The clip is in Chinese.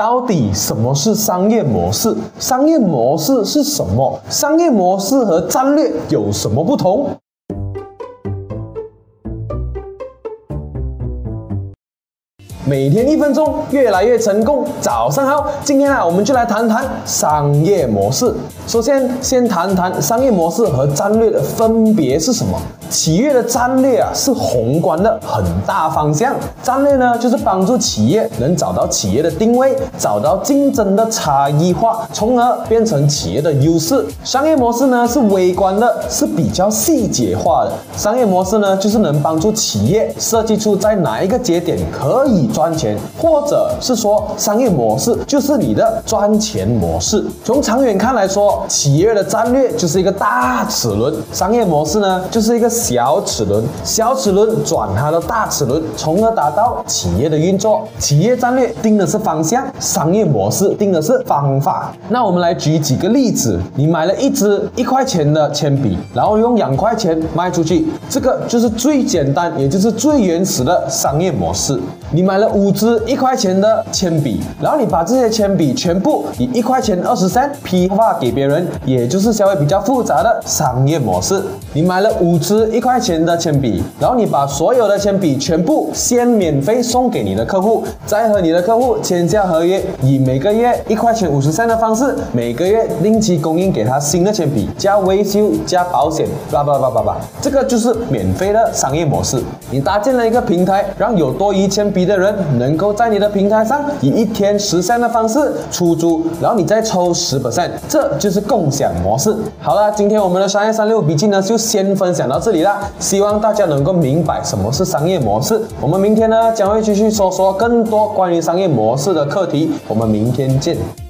到底什么是商业模式？商业模式是什么？商业模式和战略有什么不同？每天一分钟，越来越成功。早上好，今天啊，我们就来谈谈商业模式。首先，先谈谈商业模式和战略的分别是什么。企业的战略啊，是宏观的很大方向。战略呢，就是帮助企业能找到企业的定位，找到竞争的差异化，从而变成企业的优势。商业模式呢，是微观的，是比较细节化。的。商业模式呢，就是能帮助企业设计出在哪一个节点可以赚钱，或者是说，商业模式就是你的赚钱模式。从长远看来说，企业的战略就是一个大齿轮，商业模式呢，就是一个。小齿轮，小齿轮转它的大齿轮，从而达到企业的运作。企业战略定的是方向，商业模式定的是方法。那我们来举几个例子：你买了一支一块钱的铅笔，然后用两块钱卖出去，这个就是最简单，也就是最原始的商业模式。你买了五支一块钱的铅笔，然后你把这些铅笔全部以一块钱二十三批发给别人，也就是稍微比较复杂的商业模式。你买了五支。一块钱的铅笔，然后你把所有的铅笔全部先免费送给你的客户，再和你的客户签下合约，以每个月一块钱五十三的方式，每个月定期供应给他新的铅笔，加维修加保险，叭叭叭叭叭，这个就是免费的商业模式。你搭建了一个平台，让有多余铅笔的人能够在你的平台上以一天十三的方式出租，然后你再抽十 percent，这就是共享模式。好了，今天我们的商业三六笔记呢，就先分享到这里。希望大家能够明白什么是商业模式。我们明天呢将会继续说说更多关于商业模式的课题。我们明天见。